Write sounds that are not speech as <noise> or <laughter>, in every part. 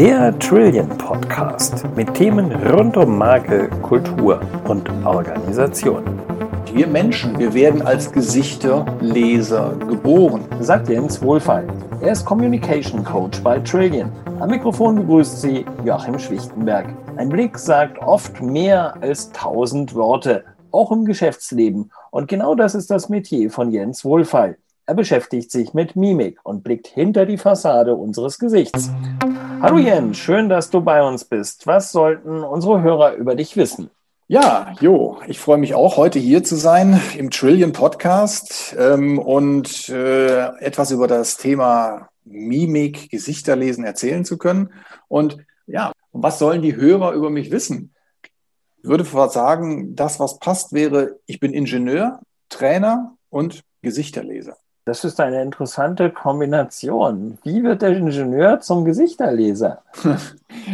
Der Trillion Podcast mit Themen rund um Marke, Kultur und Organisation. Wir Menschen, wir werden als Gesichterleser geboren, sagt Jens Wohlfeil. Er ist Communication Coach bei Trillion. Am Mikrofon begrüßt Sie Joachim Schwichtenberg. Ein Blick sagt oft mehr als tausend Worte, auch im Geschäftsleben. Und genau das ist das Metier von Jens Wohlfeil. Er beschäftigt sich mit Mimik und blickt hinter die Fassade unseres Gesichts. Hallo Jens, schön, dass du bei uns bist. Was sollten unsere Hörer über dich wissen? Ja, Jo, ich freue mich auch, heute hier zu sein im Trillion Podcast ähm, und äh, etwas über das Thema Mimik, Gesichterlesen erzählen zu können. Und ja, was sollen die Hörer über mich wissen? Ich würde sagen, das, was passt, wäre, ich bin Ingenieur, Trainer und Gesichterleser. Das ist eine interessante Kombination. Wie wird der Ingenieur zum Gesichterleser? <laughs>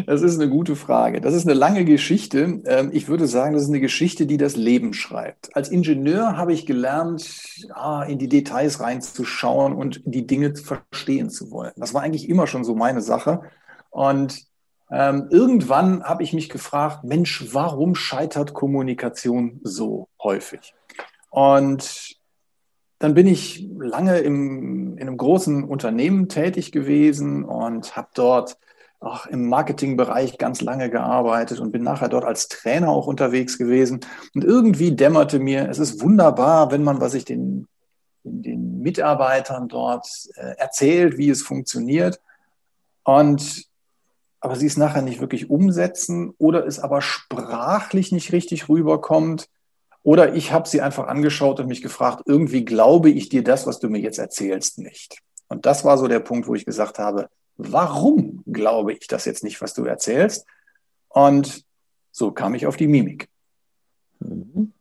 Das ist eine gute Frage. Das ist eine lange Geschichte. Ähm, ich würde sagen, das ist eine Geschichte, die das Leben schreibt. Als Ingenieur habe ich gelernt, in die Details reinzuschauen und die Dinge verstehen zu wollen. Das war eigentlich immer schon so meine Sache. Und ähm, irgendwann habe ich mich gefragt, Mensch, warum scheitert Kommunikation so häufig? Und dann bin ich lange im, in einem großen Unternehmen tätig gewesen und habe dort auch im Marketingbereich ganz lange gearbeitet und bin nachher dort als Trainer auch unterwegs gewesen. Und irgendwie dämmerte mir, es ist wunderbar, wenn man, was ich den, den Mitarbeitern dort äh, erzählt, wie es funktioniert. Und aber sie es nachher nicht wirklich umsetzen oder es aber sprachlich nicht richtig rüberkommt oder ich habe sie einfach angeschaut und mich gefragt, irgendwie glaube ich dir das, was du mir jetzt erzählst, nicht. Und das war so der Punkt, wo ich gesagt habe, warum glaube ich das jetzt nicht, was du erzählst? Und so kam ich auf die Mimik. Mhm.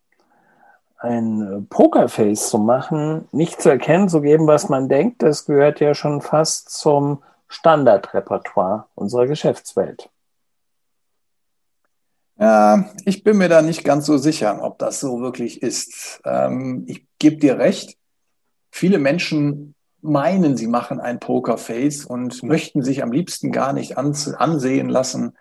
Ein Pokerface zu machen, nicht zu erkennen, zu geben, was man denkt, das gehört ja schon fast zum Standardrepertoire unserer Geschäftswelt. Ja, ich bin mir da nicht ganz so sicher, ob das so wirklich ist. Ähm, ich gebe dir recht. Viele Menschen meinen, sie machen ein Pokerface und möchten sich am liebsten gar nicht ansehen lassen,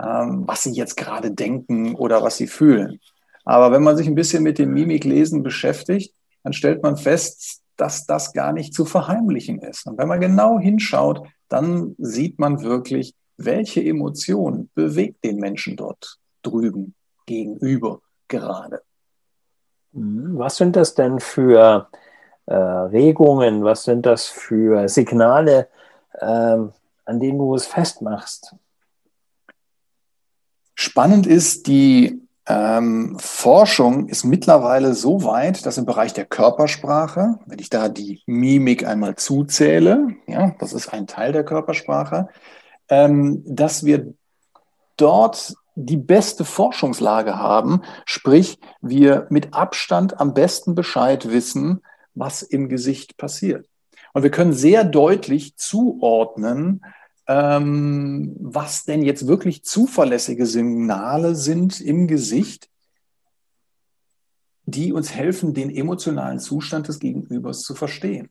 ähm, was sie jetzt gerade denken oder was sie fühlen. Aber wenn man sich ein bisschen mit dem Mimiklesen beschäftigt, dann stellt man fest, dass das gar nicht zu verheimlichen ist. Und wenn man genau hinschaut, dann sieht man wirklich, welche Emotion bewegt den Menschen dort drüben gegenüber gerade. Mhm. Was sind das denn für äh, Regungen? Was sind das für Signale, äh, an denen du es festmachst? Spannend ist, die ähm, Forschung ist mittlerweile so weit, dass im Bereich der Körpersprache, wenn ich da die Mimik einmal zuzähle, ja, das ist ein Teil der Körpersprache, ähm, dass wir dort die beste Forschungslage haben, sprich wir mit Abstand am besten Bescheid wissen, was im Gesicht passiert. Und wir können sehr deutlich zuordnen, ähm, was denn jetzt wirklich zuverlässige Signale sind im Gesicht, die uns helfen, den emotionalen Zustand des Gegenübers zu verstehen.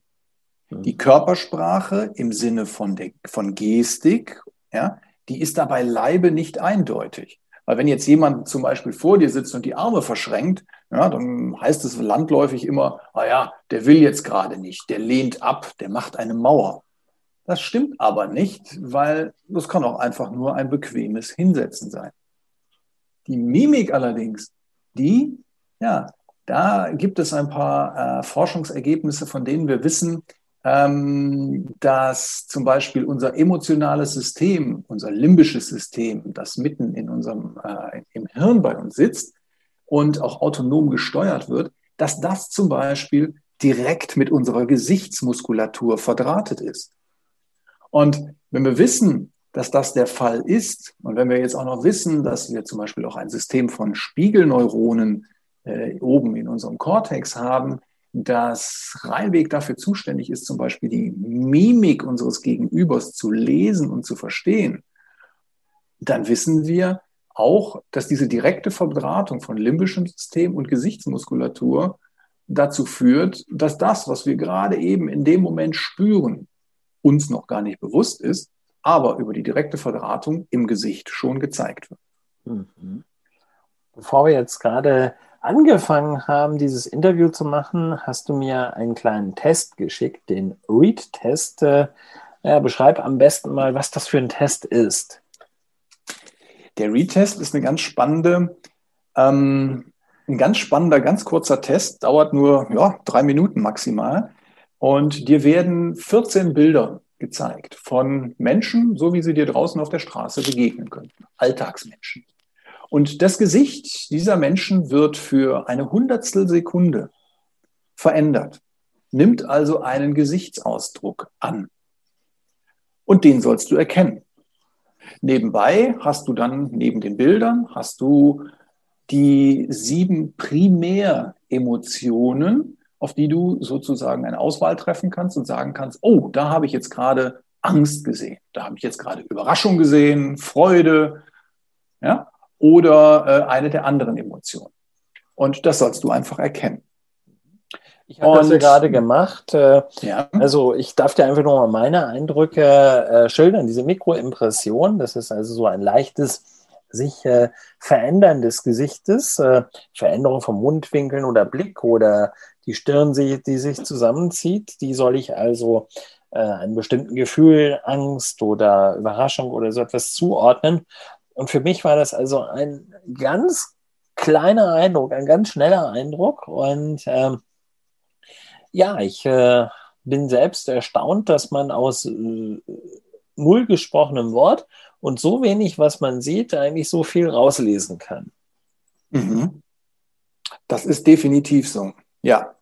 Mhm. Die Körpersprache im Sinne von, der, von Gestik, ja, die ist dabei Leibe nicht eindeutig. Weil wenn jetzt jemand zum Beispiel vor dir sitzt und die Arme verschränkt, ja, dann heißt es landläufig immer, naja, ah der will jetzt gerade nicht, der lehnt ab, der macht eine Mauer. Das stimmt aber nicht, weil das kann auch einfach nur ein bequemes Hinsetzen sein. Die Mimik allerdings, die, ja, da gibt es ein paar äh, Forschungsergebnisse, von denen wir wissen, dass zum Beispiel unser emotionales System, unser limbisches System, das mitten in unserem äh, im Hirn bei uns sitzt und auch autonom gesteuert wird, dass das zum Beispiel direkt mit unserer Gesichtsmuskulatur verdrahtet ist. Und wenn wir wissen, dass das der Fall ist, und wenn wir jetzt auch noch wissen, dass wir zum Beispiel auch ein System von Spiegelneuronen äh, oben in unserem Kortex haben, das Reinweg dafür zuständig ist, zum Beispiel die Mimik unseres Gegenübers zu lesen und zu verstehen, dann wissen wir auch, dass diese direkte Verdrahtung von limbischem System und Gesichtsmuskulatur dazu führt, dass das, was wir gerade eben in dem Moment spüren, uns noch gar nicht bewusst ist, aber über die direkte Verdrahtung im Gesicht schon gezeigt wird. Mhm. Bevor wir jetzt gerade angefangen haben, dieses Interview zu machen, hast du mir einen kleinen Test geschickt, den Read-Test. Äh, beschreib am besten mal, was das für ein Test ist. Der Read-Test ist eine ganz spannende, ähm, ein ganz spannender, ganz kurzer Test, dauert nur ja, drei Minuten maximal. Und dir werden 14 Bilder gezeigt von Menschen, so wie sie dir draußen auf der Straße begegnen könnten. Alltagsmenschen. Und das Gesicht dieser Menschen wird für eine Hundertstel Sekunde verändert, nimmt also einen Gesichtsausdruck an. Und den sollst du erkennen. Nebenbei hast du dann neben den Bildern, hast du die sieben Primäremotionen, auf die du sozusagen eine Auswahl treffen kannst und sagen kannst, oh, da habe ich jetzt gerade Angst gesehen, da habe ich jetzt gerade Überraschung gesehen, Freude, ja, oder äh, eine der anderen Emotionen. Und das sollst du einfach erkennen. Ich habe das ja gerade gemacht. Äh, ja. Also ich darf dir einfach nur mal meine Eindrücke äh, schildern. Diese Mikroimpression, das ist also so ein leichtes sich äh, verändern des Gesichtes, äh, Veränderung von Mundwinkeln oder Blick oder die Stirn, die sich zusammenzieht, die soll ich also äh, einem bestimmten Gefühl, Angst oder Überraschung oder so etwas zuordnen. Und für mich war das also ein ganz kleiner Eindruck, ein ganz schneller Eindruck. Und ähm, ja, ich äh, bin selbst erstaunt, dass man aus äh, null gesprochenem Wort und so wenig, was man sieht, eigentlich so viel rauslesen kann. Mhm. Das ist definitiv so. Ja.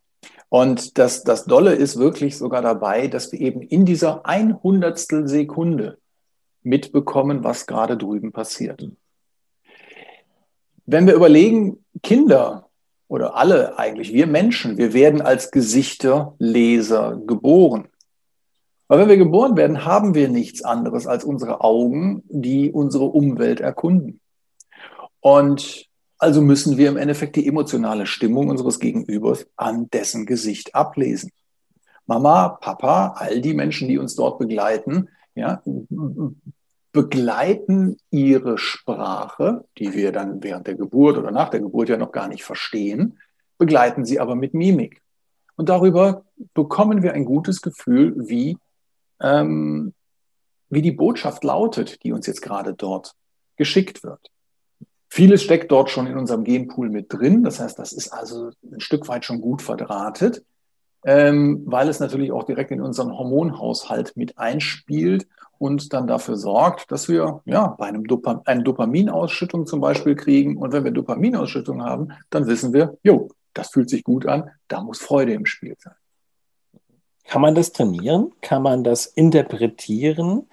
Und das, das Dolle ist wirklich sogar dabei, dass wir eben in dieser Einhundertstel Sekunde mitbekommen, was gerade drüben passiert. Wenn wir überlegen, Kinder oder alle eigentlich, wir Menschen, wir werden als Gesichterleser geboren. Weil wenn wir geboren werden, haben wir nichts anderes als unsere Augen, die unsere Umwelt erkunden. Und also müssen wir im Endeffekt die emotionale Stimmung unseres Gegenübers an dessen Gesicht ablesen. Mama, Papa, all die Menschen, die uns dort begleiten, ja, begleiten ihre Sprache, die wir dann während der Geburt oder nach der Geburt ja noch gar nicht verstehen, begleiten sie aber mit Mimik. Und darüber bekommen wir ein gutes Gefühl, wie ähm, wie die Botschaft lautet, die uns jetzt gerade dort geschickt wird. Vieles steckt dort schon in unserem Genpool mit drin. Das heißt, das ist also ein Stück weit schon gut verdrahtet, ähm, weil es natürlich auch direkt in unseren Hormonhaushalt mit einspielt und dann dafür sorgt, dass wir ja bei einem Dopam eine Dopaminausschüttung zum Beispiel kriegen. Und wenn wir Dopaminausschüttung haben, dann wissen wir, jo, das fühlt sich gut an, da muss Freude im Spiel sein. Kann man das trainieren? Kann man das interpretieren,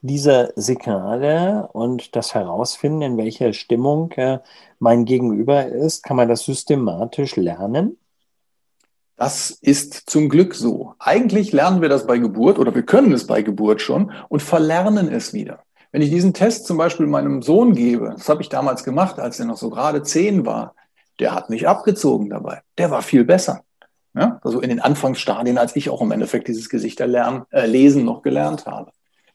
diese Signale und das herausfinden, in welcher Stimmung äh, mein Gegenüber ist? Kann man das systematisch lernen? Das ist zum Glück so. Eigentlich lernen wir das bei Geburt oder wir können es bei Geburt schon und verlernen es wieder. Wenn ich diesen Test zum Beispiel meinem Sohn gebe, das habe ich damals gemacht, als er noch so gerade zehn war, der hat mich abgezogen dabei. Der war viel besser. Ja? Also in den Anfangsstadien, als ich auch im Endeffekt dieses Gesichterlernen, äh, Lesen noch gelernt habe.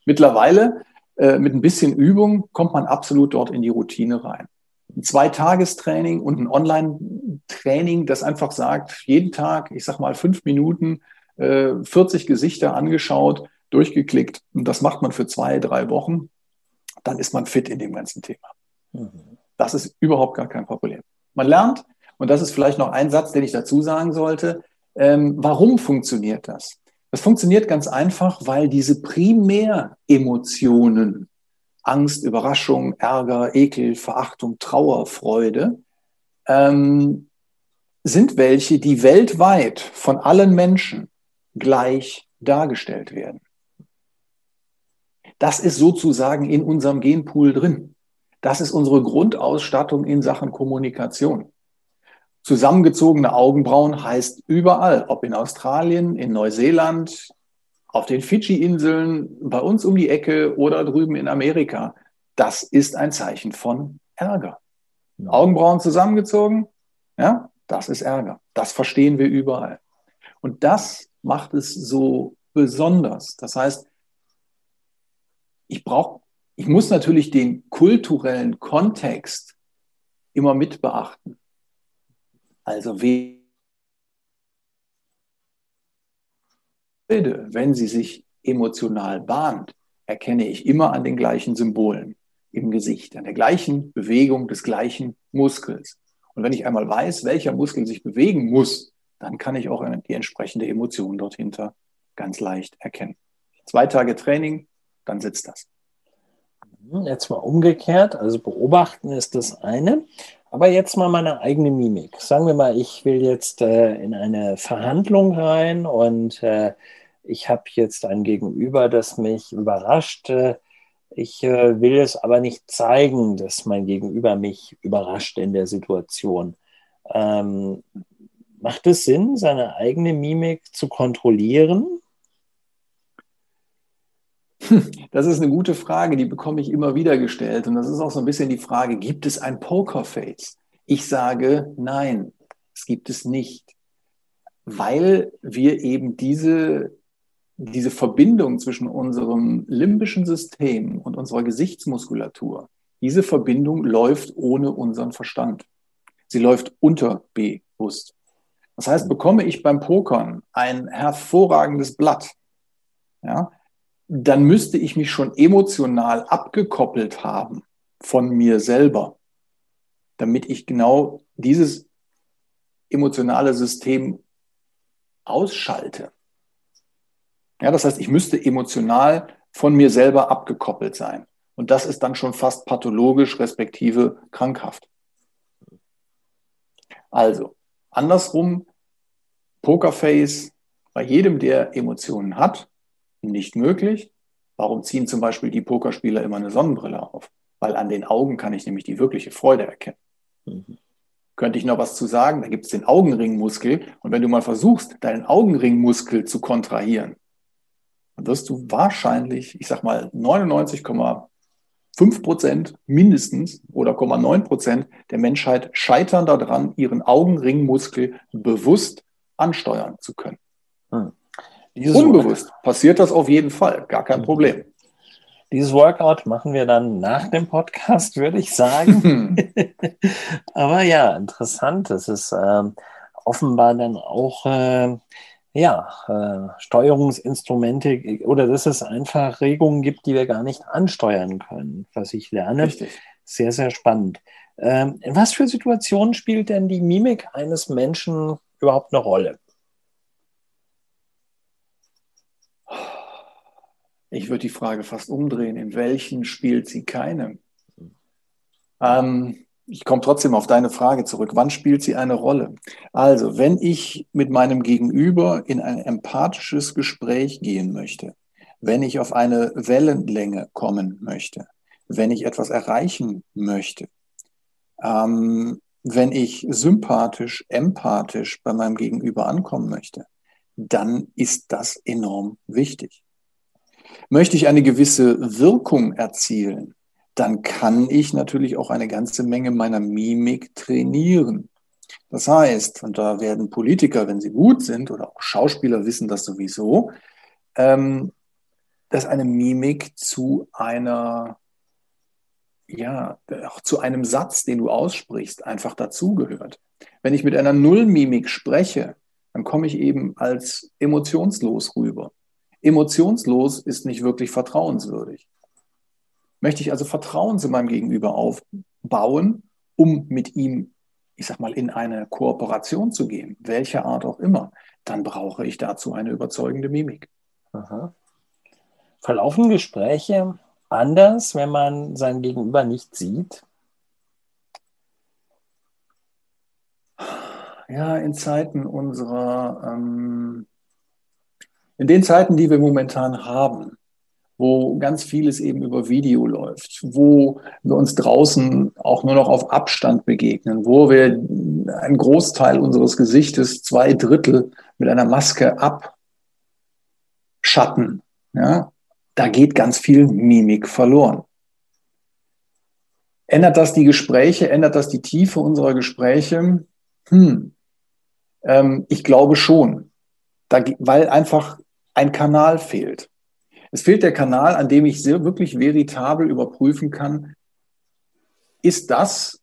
Mittlerweile, äh, mit ein bisschen Übung, kommt man absolut dort in die Routine rein. Ein Zweitagestraining und ein Online-Training, das einfach sagt, jeden Tag, ich sag mal, fünf Minuten, äh, 40 Gesichter angeschaut, durchgeklickt. Und das macht man für zwei, drei Wochen. Dann ist man fit in dem ganzen Thema. Mhm. Das ist überhaupt gar kein Problem. Man lernt, und das ist vielleicht noch ein Satz, den ich dazu sagen sollte, ähm, warum funktioniert das? Das funktioniert ganz einfach, weil diese Primäremotionen, Angst, Überraschung, Ärger, Ekel, Verachtung, Trauer, Freude, ähm, sind welche, die weltweit von allen Menschen gleich dargestellt werden. Das ist sozusagen in unserem Genpool drin. Das ist unsere Grundausstattung in Sachen Kommunikation. Zusammengezogene Augenbrauen heißt überall, ob in Australien, in Neuseeland, auf den Fidschi-Inseln, bei uns um die Ecke oder drüben in Amerika. Das ist ein Zeichen von Ärger. Ja. Augenbrauen zusammengezogen, ja, das ist Ärger. Das verstehen wir überall. Und das macht es so besonders. Das heißt, ich brauche, ich muss natürlich den kulturellen Kontext immer mit beachten. Also wenn sie sich emotional bahnt, erkenne ich immer an den gleichen Symbolen im Gesicht, an der gleichen Bewegung des gleichen Muskels. Und wenn ich einmal weiß, welcher Muskel sich bewegen muss, dann kann ich auch die entsprechende Emotion dort hinter ganz leicht erkennen. Zwei Tage Training, dann sitzt das. Mhm, jetzt mal umgekehrt, also beobachten ist das eine, aber jetzt mal meine eigene Mimik. Sagen wir mal, ich will jetzt äh, in eine Verhandlung rein und äh, ich habe jetzt ein Gegenüber, das mich überrascht. Ich äh, will es aber nicht zeigen, dass mein Gegenüber mich überrascht in der Situation. Ähm, macht es Sinn, seine eigene Mimik zu kontrollieren? <laughs> Das ist eine gute Frage, die bekomme ich immer wieder gestellt. Und das ist auch so ein bisschen die Frage, gibt es ein Pokerface? Ich sage, nein, es gibt es nicht, weil wir eben diese, diese Verbindung zwischen unserem limbischen System und unserer Gesichtsmuskulatur, diese Verbindung läuft ohne unseren Verstand. Sie läuft unterbewusst. Das heißt, bekomme ich beim Pokern ein hervorragendes Blatt, ja, dann müsste ich mich schon emotional abgekoppelt haben von mir selber, damit ich genau dieses emotionale System ausschalte. Ja, das heißt, ich müsste emotional von mir selber abgekoppelt sein. Und das ist dann schon fast pathologisch, respektive krankhaft. Also, andersrum, Pokerface bei jedem, der Emotionen hat, nicht möglich. Warum ziehen zum Beispiel die Pokerspieler immer eine Sonnenbrille auf? Weil an den Augen kann ich nämlich die wirkliche Freude erkennen. Mhm. Könnte ich noch was zu sagen? Da gibt es den Augenringmuskel. Und wenn du mal versuchst, deinen Augenringmuskel zu kontrahieren, wirst du wahrscheinlich, ich sag mal, 99,5 Prozent mindestens oder 0,9 Prozent der Menschheit scheitern daran, ihren Augenringmuskel bewusst ansteuern zu können. Hm. Unbewusst Workout. passiert das auf jeden Fall, gar kein Problem. Dieses Workout machen wir dann nach dem Podcast, würde ich sagen. <laughs> <laughs> Aber ja, interessant. Es ist ähm, offenbar dann auch äh, ja, äh, Steuerungsinstrumente oder dass es einfach Regungen gibt, die wir gar nicht ansteuern können, was ich lerne. Richtig. Sehr, sehr spannend. Ähm, in was für Situationen spielt denn die Mimik eines Menschen überhaupt eine Rolle? Ich würde die Frage fast umdrehen. In welchen spielt sie keine? Ähm, ich komme trotzdem auf deine Frage zurück. Wann spielt sie eine Rolle? Also, wenn ich mit meinem Gegenüber in ein empathisches Gespräch gehen möchte, wenn ich auf eine Wellenlänge kommen möchte, wenn ich etwas erreichen möchte, ähm, wenn ich sympathisch, empathisch bei meinem Gegenüber ankommen möchte, dann ist das enorm wichtig. Möchte ich eine gewisse Wirkung erzielen, dann kann ich natürlich auch eine ganze Menge meiner Mimik trainieren. Das heißt, und da werden Politiker, wenn sie gut sind, oder auch Schauspieler wissen das sowieso, ähm, dass eine Mimik zu einer, ja, auch zu einem Satz, den du aussprichst, einfach dazugehört. Wenn ich mit einer Nullmimik spreche, dann komme ich eben als emotionslos rüber. Emotionslos ist nicht wirklich vertrauenswürdig. Möchte ich also Vertrauen zu meinem Gegenüber aufbauen, um mit ihm, ich sag mal, in eine Kooperation zu gehen, welcher Art auch immer, dann brauche ich dazu eine überzeugende Mimik. Aha. Verlaufen Gespräche anders, wenn man sein Gegenüber nicht sieht? Ja, in Zeiten unserer ähm, in den Zeiten, die wir momentan haben, wo ganz vieles eben über Video läuft, wo wir uns draußen auch nur noch auf Abstand begegnen, wo wir einen Großteil unseres Gesichtes, zwei Drittel mit einer Maske abschatten, ja, da geht ganz viel Mimik verloren. Ändert das die Gespräche? Ändert das die Tiefe unserer Gespräche? Hm. Ähm, ich glaube schon. Da, weil einfach ein Kanal fehlt. Es fehlt der Kanal, an dem ich sehr, wirklich veritabel überprüfen kann, ist das,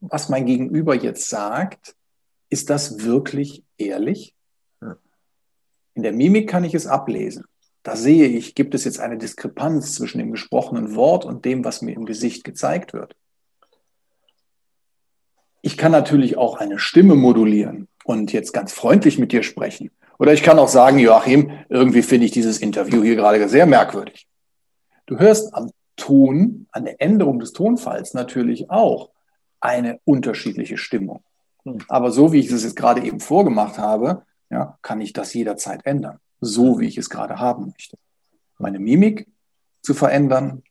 was mein Gegenüber jetzt sagt, ist das wirklich ehrlich? In der Mimik kann ich es ablesen. Da sehe ich, gibt es jetzt eine Diskrepanz zwischen dem gesprochenen Wort und dem, was mir im Gesicht gezeigt wird. Ich kann natürlich auch eine Stimme modulieren und jetzt ganz freundlich mit dir sprechen. Oder ich kann auch sagen, Joachim, irgendwie finde ich dieses Interview hier gerade sehr merkwürdig. Du hörst am Ton, an der Änderung des Tonfalls natürlich auch eine unterschiedliche Stimmung. Hm. Aber so wie ich es jetzt gerade eben vorgemacht habe, ja, kann ich das jederzeit ändern, so wie ich es gerade haben möchte. Meine Mimik zu verändern,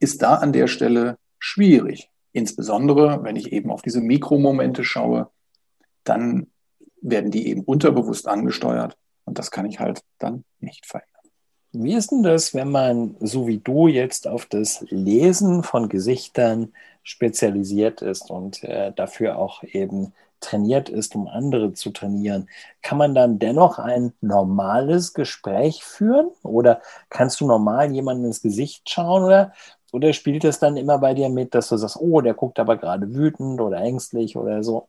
ist da an der Stelle schwierig. Insbesondere, wenn ich eben auf diese Mikromomente schaue, dann werden die eben unterbewusst angesteuert und das kann ich halt dann nicht verändern. Wie ist denn das, wenn man, so wie du jetzt, auf das Lesen von Gesichtern spezialisiert ist und äh, dafür auch eben trainiert ist, um andere zu trainieren, kann man dann dennoch ein normales Gespräch führen? Oder kannst du normal jemandem ins Gesicht schauen? Oder, oder spielt es dann immer bei dir mit, dass du sagst, oh, der guckt aber gerade wütend oder ängstlich oder so?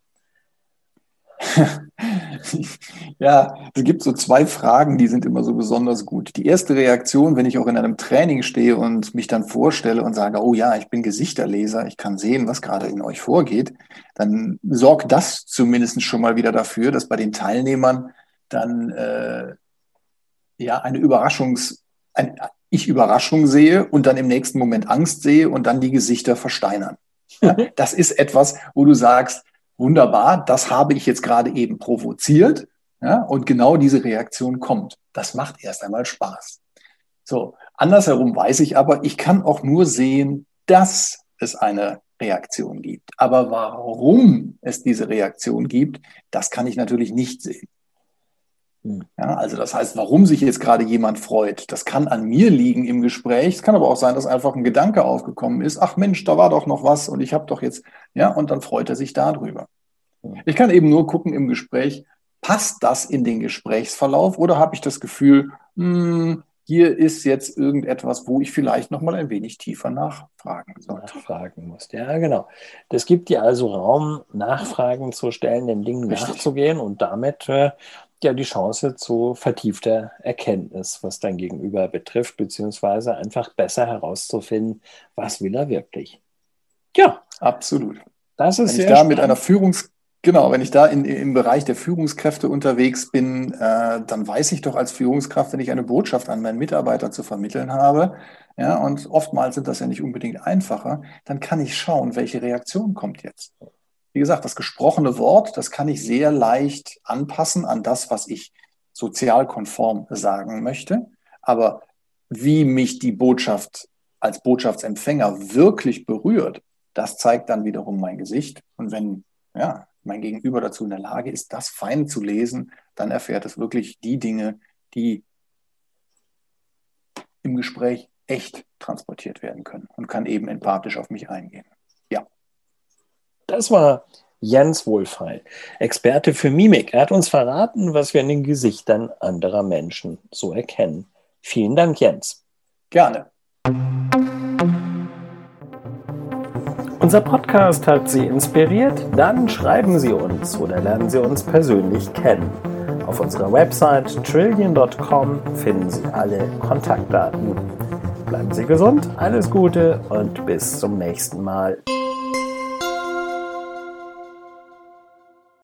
<laughs> ja, es gibt so zwei Fragen, die sind immer so besonders gut. Die erste Reaktion, wenn ich auch in einem Training stehe und mich dann vorstelle und sage, oh ja, ich bin Gesichterleser, ich kann sehen, was gerade in euch vorgeht, dann sorgt das zumindest schon mal wieder dafür, dass bei den Teilnehmern dann äh, ja eine Überraschungs, ein, ich Überraschung sehe und dann im nächsten Moment Angst sehe und dann die Gesichter versteinern. Ja, <laughs> das ist etwas, wo du sagst, wunderbar, das habe ich jetzt gerade eben provoziert. Ja, und genau diese Reaktion kommt. Das macht erst einmal Spaß. So, andersherum weiß ich aber, ich kann auch nur sehen, dass es eine Reaktion gibt. Aber warum es diese Reaktion gibt, das kann ich natürlich nicht sehen. Ja, also das heißt, warum sich jetzt gerade jemand freut, das kann an mir liegen im Gespräch. Es kann aber auch sein, dass einfach ein Gedanke aufgekommen ist. Ach Mensch, da war doch noch was und ich habe doch jetzt, ja, und dann freut er sich darüber. Ich kann eben nur gucken im Gespräch, passt das in den Gesprächsverlauf oder habe ich das Gefühl, hm, hier ist jetzt irgendetwas, wo ich vielleicht noch mal ein wenig tiefer nachfragen sollte. Nachfragen muss. Ja, genau. Das gibt dir also Raum, Nachfragen zu stellen, den Dingen Richtig. nachzugehen und damit äh, ja die Chance zu vertiefter Erkenntnis, was dein Gegenüber betrifft, beziehungsweise einfach besser herauszufinden, was will er wirklich. Ja, absolut. Das ist Wenn ich da spannend. mit einer Führungs Genau, wenn ich da in, im Bereich der Führungskräfte unterwegs bin, äh, dann weiß ich doch als Führungskraft, wenn ich eine Botschaft an meinen Mitarbeiter zu vermitteln habe, ja, und oftmals sind das ja nicht unbedingt einfacher, dann kann ich schauen, welche Reaktion kommt jetzt. Wie gesagt, das gesprochene Wort, das kann ich sehr leicht anpassen an das, was ich sozial konform sagen möchte. Aber wie mich die Botschaft als Botschaftsempfänger wirklich berührt, das zeigt dann wiederum mein Gesicht. Und wenn ja, mein Gegenüber dazu in der Lage ist, das fein zu lesen, dann erfährt es wirklich die Dinge, die im Gespräch echt transportiert werden können und kann eben empathisch auf mich eingehen. Das war Jens Wohlfeil, Experte für Mimik. Er hat uns verraten, was wir in den Gesichtern anderer Menschen so erkennen. Vielen Dank, Jens. Gerne. Unser Podcast hat Sie inspiriert? Dann schreiben Sie uns oder lernen Sie uns persönlich kennen. Auf unserer Website trillion.com finden Sie alle Kontaktdaten. Bleiben Sie gesund, alles Gute und bis zum nächsten Mal.